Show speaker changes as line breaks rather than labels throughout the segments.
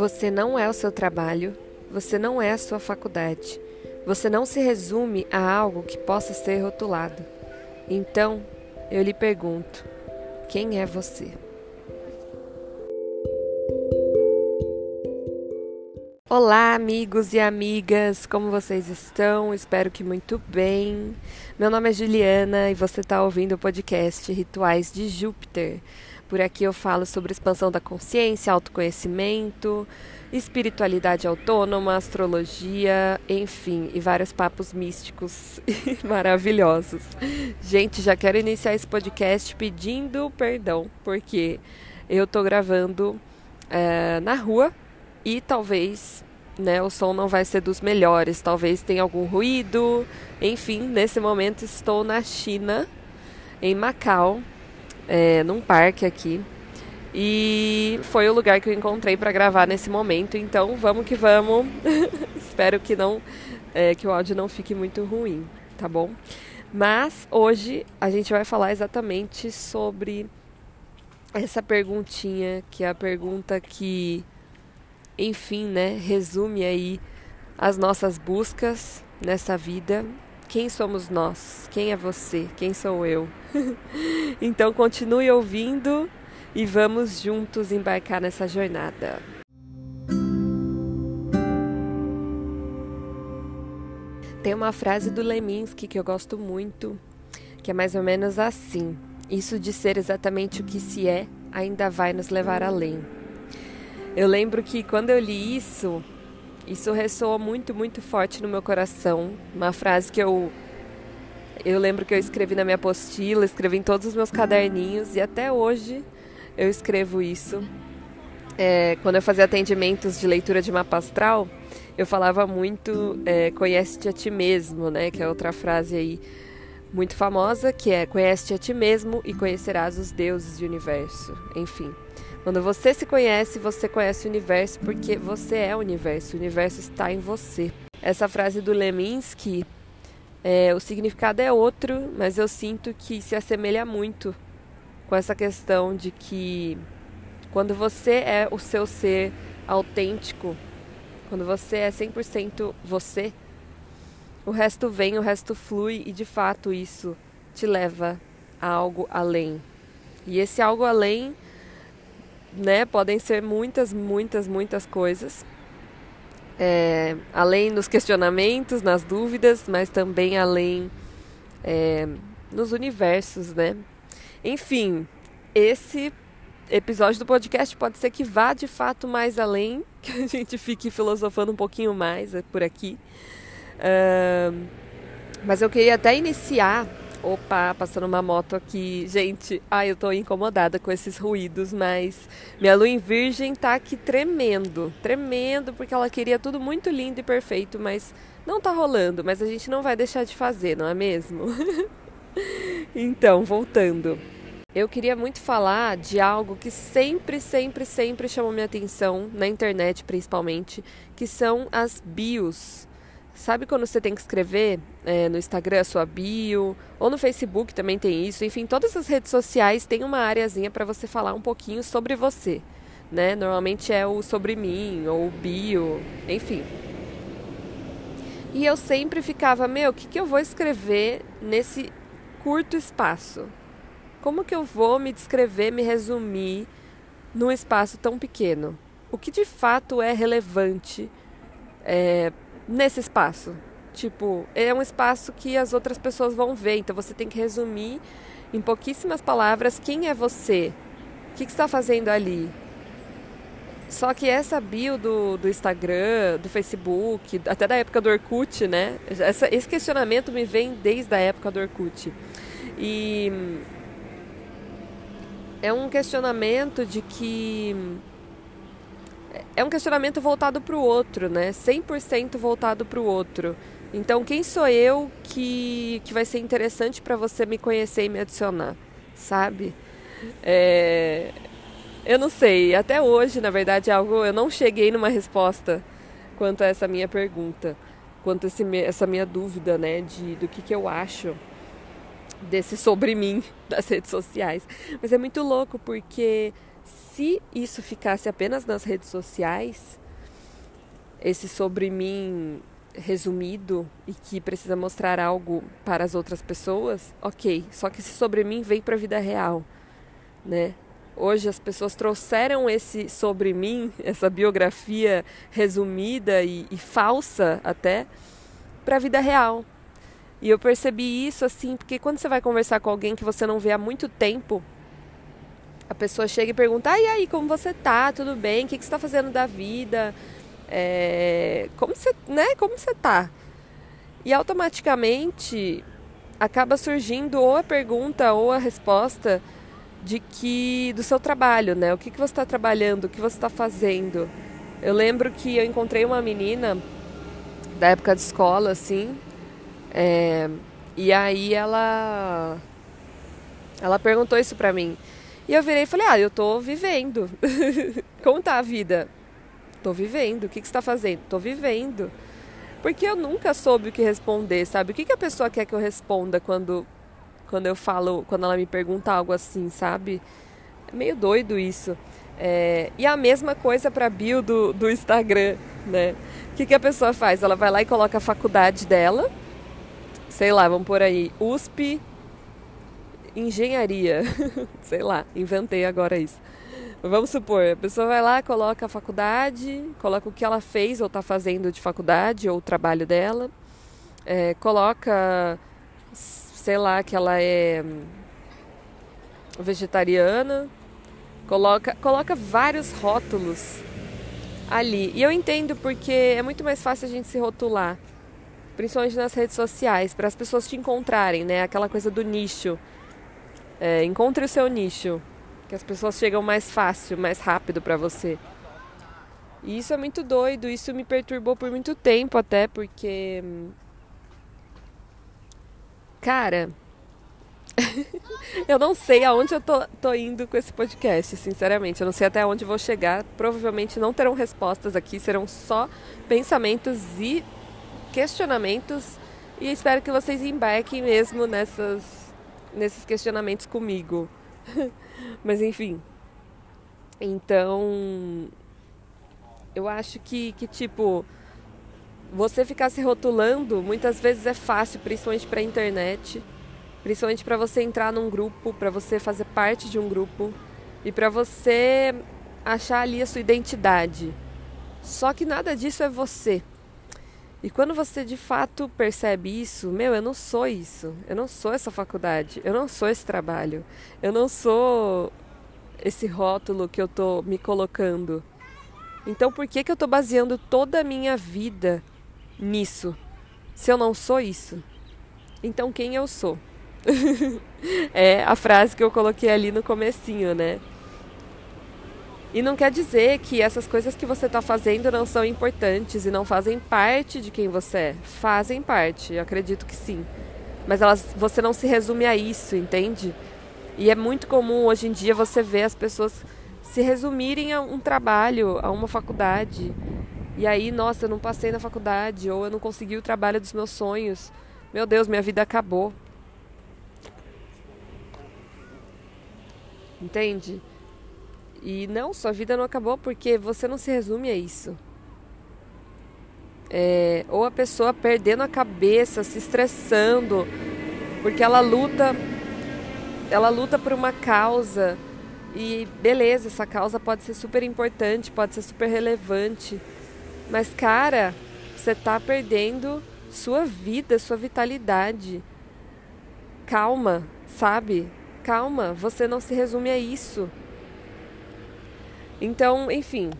Você não é o seu trabalho, você não é a sua faculdade. Você não se resume a algo que possa ser rotulado. Então, eu lhe pergunto: quem é você? Olá, amigos e amigas, como vocês estão? Espero que muito bem. Meu nome é Juliana e você está ouvindo o podcast Rituais de Júpiter. Por aqui eu falo sobre expansão da consciência, autoconhecimento, espiritualidade autônoma, astrologia, enfim, e vários papos místicos maravilhosos. Gente, já quero iniciar esse podcast pedindo perdão, porque eu tô gravando é, na rua e talvez né, o som não vai ser dos melhores, talvez tenha algum ruído. Enfim, nesse momento estou na China, em Macau, é, num parque aqui. E foi o lugar que eu encontrei para gravar nesse momento. Então vamos que vamos. Espero que não é, que o áudio não fique muito ruim, tá bom? Mas hoje a gente vai falar exatamente sobre essa perguntinha, que é a pergunta que, enfim, né, resume aí as nossas buscas nessa vida quem somos nós? Quem é você? Quem sou eu? então continue ouvindo e vamos juntos embarcar nessa jornada. Tem uma frase do Leminski que eu gosto muito, que é mais ou menos assim: Isso de ser exatamente o que se é ainda vai nos levar além. Eu lembro que quando eu li isso, isso ressoa muito, muito forte no meu coração. Uma frase que eu eu lembro que eu escrevi na minha apostila, escrevi em todos os meus caderninhos e até hoje eu escrevo isso. É, quando eu fazia atendimentos de leitura de mapa astral, eu falava muito é, conhece-te a ti mesmo, né? Que é outra frase aí muito famosa, que é conhece-te a ti mesmo e conhecerás os deuses do universo. Enfim. Quando você se conhece, você conhece o universo porque você é o universo, o universo está em você. Essa frase do Leminski, é, o significado é outro, mas eu sinto que se assemelha muito com essa questão de que quando você é o seu ser autêntico, quando você é 100% você, o resto vem, o resto flui e de fato isso te leva a algo além. E esse algo além né? Podem ser muitas, muitas, muitas coisas. É, além dos questionamentos, nas dúvidas, mas também além é, nos universos, né? Enfim, esse episódio do podcast pode ser que vá de fato mais além, que a gente fique filosofando um pouquinho mais é, por aqui. Uh, mas eu queria até iniciar Opa, passando uma moto aqui. Gente, ai, eu tô incomodada com esses ruídos, mas minha lua em virgem tá aqui tremendo, tremendo, porque ela queria tudo muito lindo e perfeito, mas não tá rolando, mas a gente não vai deixar de fazer, não é mesmo? então, voltando. Eu queria muito falar de algo que sempre, sempre, sempre chamou minha atenção, na internet principalmente, que são as bios Sabe quando você tem que escrever é, no Instagram a sua bio, ou no Facebook também tem isso, enfim, todas as redes sociais têm uma areazinha para você falar um pouquinho sobre você, né? Normalmente é o sobre mim, ou o bio, enfim. E eu sempre ficava, meu, o que, que eu vou escrever nesse curto espaço? Como que eu vou me descrever, me resumir num espaço tão pequeno? O que de fato é relevante é, nesse espaço. Tipo, é um espaço que as outras pessoas vão ver, então você tem que resumir em pouquíssimas palavras quem é você, o que, está fazendo ali. Só que essa bio do, do Instagram, do Facebook, até da época do Orkut, né? Essa, esse questionamento me vem desde a época do Orkut. E é um questionamento de que é um questionamento voltado para o outro, né? 100% voltado para o outro. Então, quem sou eu que, que vai ser interessante para você me conhecer e me adicionar, sabe? É, eu não sei. Até hoje, na verdade, é algo eu não cheguei numa resposta quanto a essa minha pergunta, quanto a esse, essa minha dúvida, né, de do que, que eu acho desse sobre mim das redes sociais. Mas é muito louco porque Se isso ficasse apenas nas redes sociais, esse sobre mim resumido e que precisa mostrar algo para as outras pessoas, ok. Só que esse sobre mim vem para a vida real, né? Hoje as pessoas trouxeram esse sobre mim, essa biografia resumida e, e falsa até, para a vida real. E eu percebi isso assim, porque quando você vai conversar com alguém que você não vê há muito tempo, a pessoa chega e pergunta: ah, e aí, como você tá? Tudo bem? O que, que você está fazendo da vida? É, como você, né? Como você tá? E automaticamente acaba surgindo ou a pergunta ou a resposta de que do seu trabalho, né? O que, que você está trabalhando? O que você está fazendo? Eu lembro que eu encontrei uma menina da época de escola, assim, é, e aí ela ela perguntou isso pra mim. E eu virei e falei: Ah, eu tô vivendo. Como tá a vida? Tô vivendo. O que, que você tá fazendo? Tô vivendo. Porque eu nunca soube o que responder, sabe? O que, que a pessoa quer que eu responda quando, quando eu falo, quando ela me pergunta algo assim, sabe? É meio doido isso. É, e a mesma coisa para bio do, do Instagram, né? O que, que a pessoa faz? Ela vai lá e coloca a faculdade dela, sei lá, vamos por aí, USP engenharia. Sei lá, inventei agora isso. Vamos supor, a pessoa vai lá, coloca a faculdade, coloca o que ela fez ou está fazendo de faculdade ou o trabalho dela, é, coloca, sei lá, que ela é vegetariana, coloca, coloca vários rótulos ali. E eu entendo porque é muito mais fácil a gente se rotular, principalmente nas redes sociais, para as pessoas te encontrarem, né? Aquela coisa do nicho. É, encontre o seu nicho, que as pessoas chegam mais fácil, mais rápido para você. E isso é muito doido, isso me perturbou por muito tempo até, porque. Cara, eu não sei aonde eu tô, tô, indo com esse podcast, sinceramente. Eu não sei até onde vou chegar. Provavelmente não terão respostas aqui, serão só pensamentos e questionamentos. E espero que vocês embarquem mesmo nessas nesses questionamentos comigo. Mas enfim. Então, eu acho que, que tipo, você ficar se rotulando muitas vezes é fácil, principalmente para a internet, principalmente para você entrar num grupo, para você fazer parte de um grupo e para você achar ali a sua identidade. Só que nada disso é você. E quando você de fato percebe isso, meu, eu não sou isso. Eu não sou essa faculdade. Eu não sou esse trabalho. Eu não sou esse rótulo que eu tô me colocando. Então por que que eu tô baseando toda a minha vida nisso? Se eu não sou isso? Então quem eu sou? é a frase que eu coloquei ali no comecinho, né? E não quer dizer que essas coisas que você está fazendo não são importantes e não fazem parte de quem você é. Fazem parte, eu acredito que sim. Mas elas, você não se resume a isso, entende? E é muito comum hoje em dia você ver as pessoas se resumirem a um trabalho, a uma faculdade. E aí, nossa, eu não passei na faculdade, ou eu não consegui o trabalho dos meus sonhos. Meu Deus, minha vida acabou. Entende? E não, sua vida não acabou porque você não se resume a isso. É, ou a pessoa perdendo a cabeça, se estressando, porque ela luta, ela luta por uma causa e beleza, essa causa pode ser super importante, pode ser super relevante, mas cara, você está perdendo sua vida, sua vitalidade. Calma, sabe? Calma, você não se resume a isso. Então, enfim,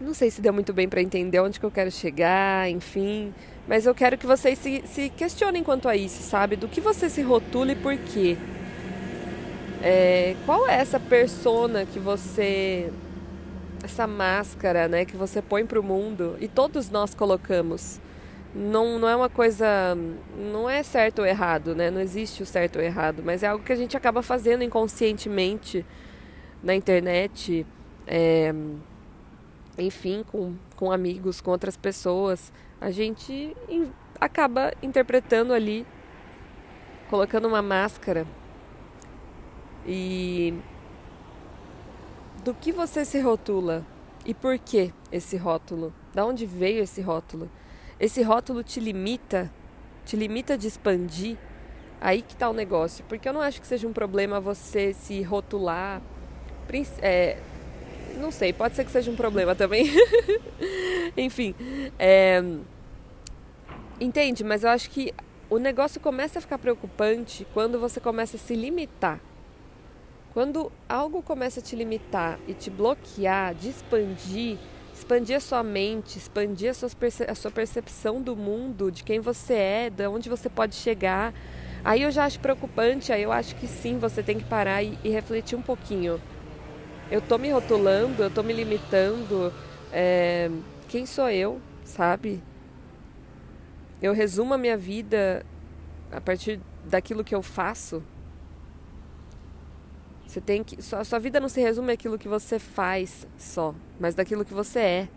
não sei se deu muito bem para entender onde que eu quero chegar, enfim, mas eu quero que vocês se, se questionem quanto a isso, sabe? Do que você se rotula e por quê? É, qual é essa persona que você essa máscara, né, que você põe para o mundo e todos nós colocamos. Não, não é uma coisa, não é certo ou errado, né? Não existe o certo ou errado, mas é algo que a gente acaba fazendo inconscientemente na internet, é, enfim, com, com amigos, com outras pessoas, a gente in, acaba interpretando ali, colocando uma máscara. E do que você se rotula e por que esse rótulo? Da onde veio esse rótulo? Esse rótulo te limita? Te limita de expandir? Aí que tá o negócio. Porque eu não acho que seja um problema você se rotular. É, não sei, pode ser que seja um problema também. Enfim. É, entende? Mas eu acho que o negócio começa a ficar preocupante quando você começa a se limitar. Quando algo começa a te limitar e te bloquear, de expandir, expandir a sua mente, expandir a sua, percepção do mundo, de quem você é, de onde você pode chegar, aí eu já acho preocupante, aí eu acho que sim, você tem que parar e, e refletir um pouquinho. Eu tô me rotulando, eu tô me limitando, é, quem sou eu, sabe? eu resumo a minha vida a partir daquilo que eu faço. Você tem que. Sua, sua vida não se resume àquilo que você faz só, mas daquilo que você é.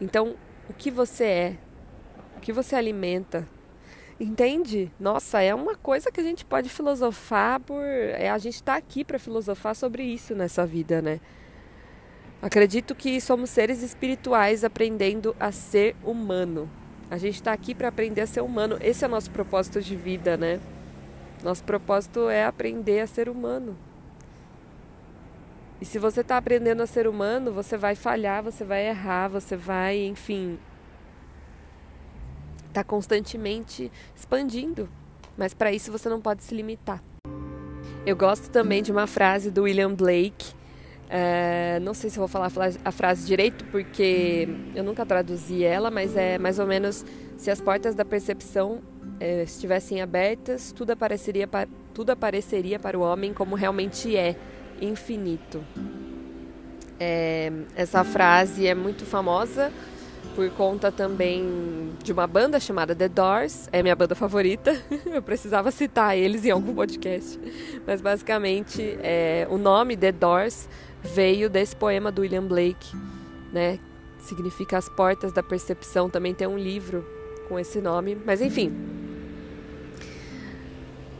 Então, o que você é? O que você alimenta? Entende? Nossa, é uma coisa que a gente pode filosofar por. É, a gente está aqui para filosofar sobre isso nessa vida, né? Acredito que somos seres espirituais aprendendo a ser humano. A gente está aqui para aprender a ser humano. Esse é o nosso propósito de vida, né? Nosso propósito é aprender a ser humano. E se você está aprendendo a ser humano, você vai falhar, você vai errar, você vai, enfim, tá constantemente expandindo. Mas para isso você não pode se limitar. Eu gosto também de uma frase do William Blake é, não sei se vou falar a frase direito, porque eu nunca traduzi ela, mas é mais ou menos: se as portas da percepção é, estivessem abertas, tudo apareceria, para, tudo apareceria para o homem como realmente é, infinito. É, essa frase é muito famosa por conta também de uma banda chamada The Doors, é minha banda favorita. Eu precisava citar eles em algum podcast, mas basicamente é, o nome The Doors veio desse poema do William Blake, né? Significa as portas da percepção. Também tem um livro com esse nome, mas enfim.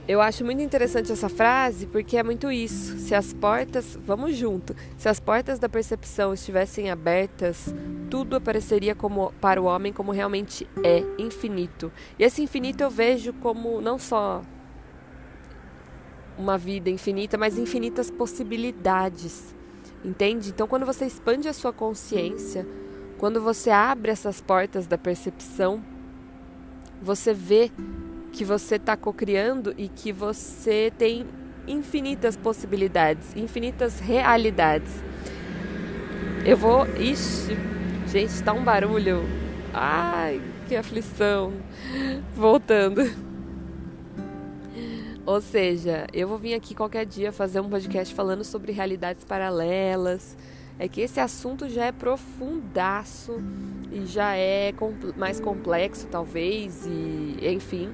Eu acho muito interessante essa frase porque é muito isso. Se as portas, vamos junto. Se as portas da percepção estivessem abertas, tudo apareceria como para o homem como realmente é, infinito. E esse infinito eu vejo como não só uma vida infinita, mas infinitas possibilidades. Entende? Então, quando você expande a sua consciência, quando você abre essas portas da percepção, você vê que você está cocriando e que você tem infinitas possibilidades, infinitas realidades. Eu vou. Ixi, gente, tá um barulho. Ai, que aflição. Voltando. Ou seja, eu vou vir aqui qualquer dia fazer um podcast falando sobre realidades paralelas. É que esse assunto já é profundaço e já é mais complexo, talvez, e enfim.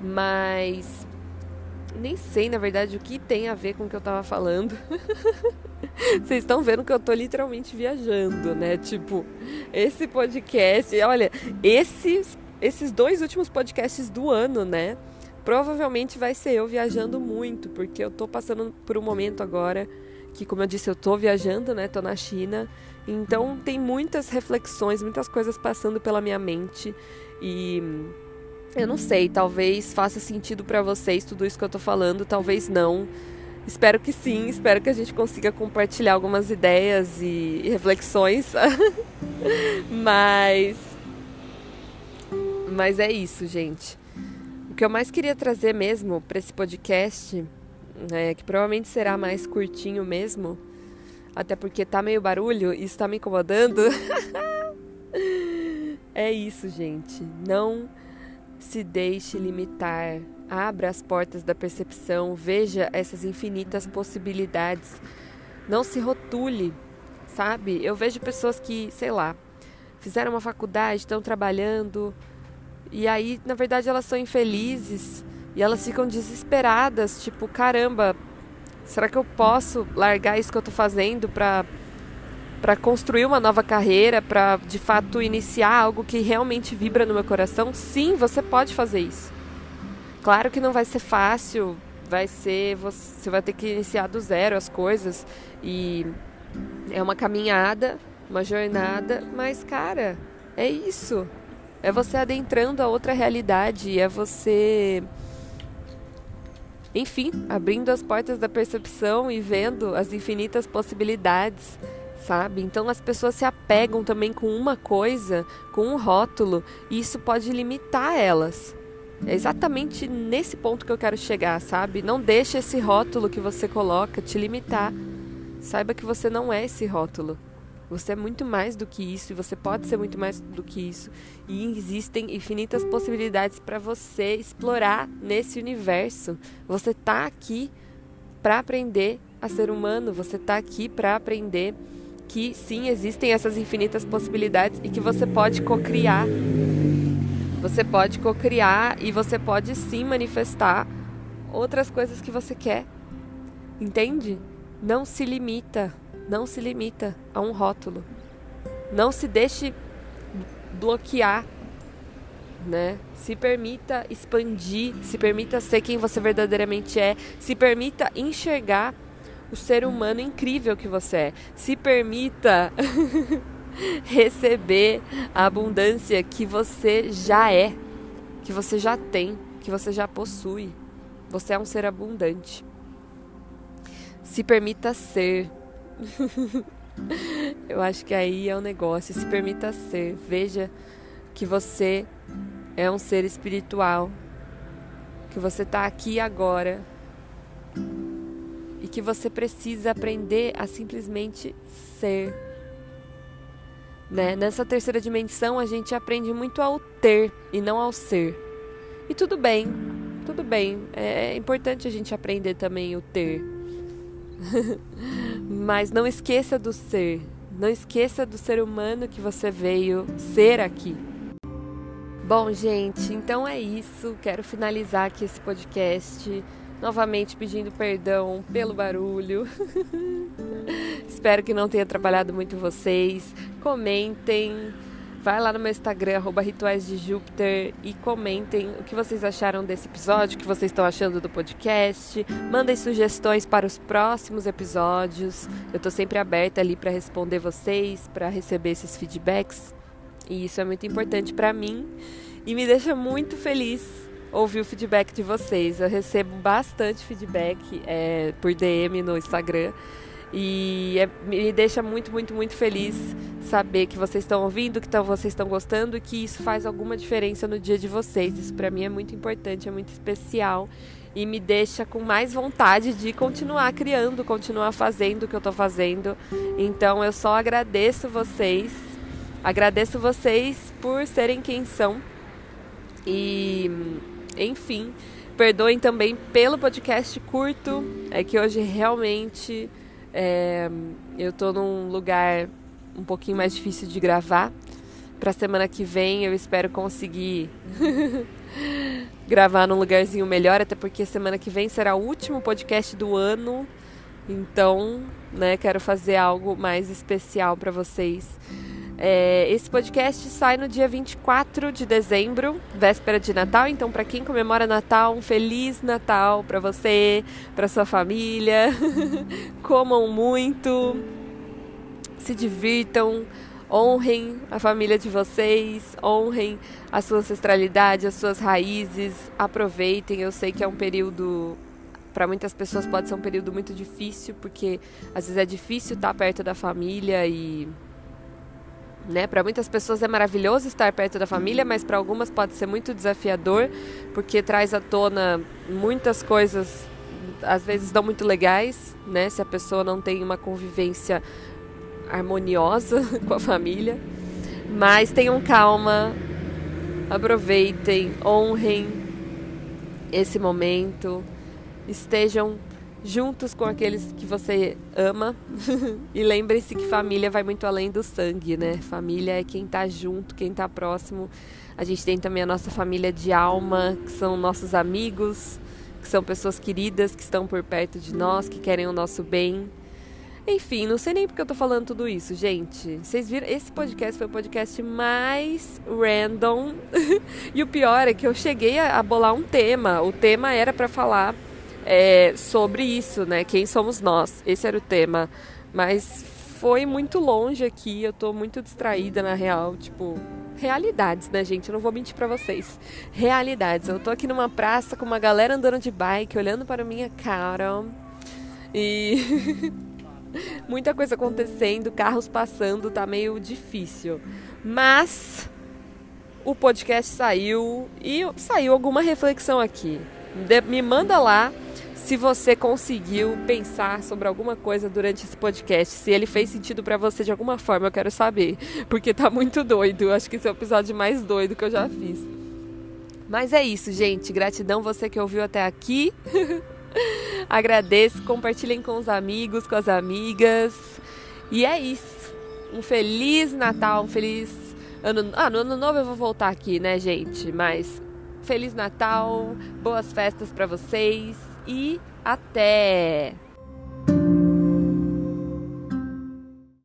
Mas nem sei, na verdade, o que tem a ver com o que eu tava falando. Vocês estão vendo que eu tô literalmente viajando, né? Tipo, esse podcast, olha, esses, esses dois últimos podcasts do ano, né? Provavelmente vai ser eu viajando muito, porque eu tô passando por um momento agora que, como eu disse, eu tô viajando, né? Tô na China. Então tem muitas reflexões, muitas coisas passando pela minha mente e eu não sei, talvez faça sentido para vocês tudo isso que eu tô falando, talvez não. Espero que sim, espero que a gente consiga compartilhar algumas ideias e, reflexões. mas mas é isso, gente que eu mais queria trazer mesmo para esse podcast, é, que provavelmente será mais curtinho mesmo, até porque tá meio barulho e está me incomodando. é isso, gente. Não se deixe limitar. Abra as portas da percepção, veja essas infinitas possibilidades. Não se rotule, sabe? Eu vejo pessoas que, sei lá, fizeram uma faculdade, estão trabalhando, e aí, na verdade, elas são infelizes e elas ficam desesperadas, tipo, caramba, será que eu posso largar isso que eu estou fazendo para para construir uma nova carreira, para de fato iniciar algo que realmente vibra no meu coração? Sim, você pode fazer isso. Claro que não vai ser fácil, vai ser você vai ter que iniciar do zero as coisas e é uma caminhada, uma jornada, mas cara, é isso. É você adentrando a outra realidade, é você enfim, abrindo as portas da percepção e vendo as infinitas possibilidades, sabe? Então as pessoas se apegam também com uma coisa, com um rótulo, e isso pode limitar elas. É exatamente nesse ponto que eu quero chegar, sabe? Não deixe esse rótulo que você coloca te limitar. Saiba que você não é esse rótulo. Você é muito mais do que isso e você pode ser muito mais do que isso. E existem infinitas possibilidades para você explorar nesse universo. Você está aqui para aprender a ser humano, você está aqui para aprender que sim, existem essas infinitas possibilidades e que você pode co-criar você pode cocriar e você pode sim manifestar outras coisas que você quer. Entende? Não se limita, não se limita a um rótulo. Não se deixe bloquear, né? Se permita expandir, se permita ser quem você verdadeiramente é, se permita enxergar o ser humano incrível que você é. Se permita receber a abundância que você já é, que você já tem, que você já possui. Você é um ser abundante. Se permita ser. Eu acho que aí é o um negócio. Se permita ser. Veja que você é um ser espiritual. Que você está aqui agora. Que você precisa aprender a simplesmente ser né? Nessa terceira dimensão, a gente aprende muito ao ter e não ao ser. E tudo bem, tudo bem. É importante a gente aprender também o ter. Mas não esqueça do ser. Não esqueça do ser humano que você veio ser aqui. Bom, gente, então é isso. Quero finalizar aqui esse podcast. Novamente pedindo perdão pelo barulho. Espero que não tenha atrapalhado muito vocês. Comentem. Vai lá no meu Instagram, arroba Rituais de Júpiter, e comentem o que vocês acharam desse episódio, o que vocês estão achando do podcast. Mandem sugestões para os próximos episódios. Eu estou sempre aberta ali para responder vocês, para receber esses feedbacks. E isso é muito importante para mim e me deixa muito feliz ouvir o feedback de vocês. Eu recebo bastante feedback é, por DM no Instagram. E é, me deixa muito, muito, muito feliz saber que vocês estão ouvindo, que tão, vocês estão gostando, que isso faz alguma diferença no dia de vocês. Isso para mim é muito importante, é muito especial e me deixa com mais vontade de continuar criando, continuar fazendo o que eu estou fazendo. Então eu só agradeço vocês, agradeço vocês por serem quem são e, enfim, perdoem também pelo podcast curto, é que hoje realmente é, eu tô num lugar um pouquinho mais difícil de gravar. Pra semana que vem eu espero conseguir gravar num lugarzinho melhor, até porque semana que vem será o último podcast do ano. Então, né, quero fazer algo mais especial para vocês. É, esse podcast sai no dia 24 de dezembro, véspera de Natal. Então, para quem comemora Natal, um feliz Natal para você, para sua família. Comam muito, se divirtam, honrem a família de vocês, honrem a sua ancestralidade, as suas raízes. Aproveitem. Eu sei que é um período para muitas pessoas pode ser um período muito difícil, porque às vezes é difícil estar perto da família e né? Para muitas pessoas é maravilhoso estar perto da família, mas para algumas pode ser muito desafiador, porque traz à tona muitas coisas, às vezes não muito legais, né? Se a pessoa não tem uma convivência harmoniosa com a família. Mas tenham calma, aproveitem, honrem esse momento, estejam juntos com aqueles que você ama. e lembre-se que família vai muito além do sangue, né? Família é quem está junto, quem está próximo. A gente tem também a nossa família de alma, que são nossos amigos, que são pessoas queridas que estão por perto de nós, que querem o nosso bem. Enfim, não sei nem porque eu tô falando tudo isso, gente. Vocês viram? Esse podcast foi o podcast mais random. e o pior é que eu cheguei a bolar um tema. O tema era para falar é, sobre isso, né? Quem somos nós? Esse era o tema. Mas foi muito longe aqui, eu tô muito distraída na real, tipo, realidades, né, gente? Eu não vou mentir para vocês. Realidades. Eu tô aqui numa praça com uma galera andando de bike, olhando para minha cara. E muita coisa acontecendo, carros passando, tá meio difícil. Mas o podcast saiu e saiu alguma reflexão aqui. De, me manda lá se você conseguiu pensar sobre alguma coisa durante esse podcast, se ele fez sentido para você de alguma forma, eu quero saber, porque tá muito doido. Acho que esse é o episódio mais doido que eu já fiz. Mas é isso, gente. Gratidão você que ouviu até aqui. Agradeço, compartilhem com os amigos, com as amigas. E é isso. Um feliz Natal, um feliz ano. Ah, no ano novo eu vou voltar aqui, né, gente? Mas feliz Natal, boas festas para vocês e até!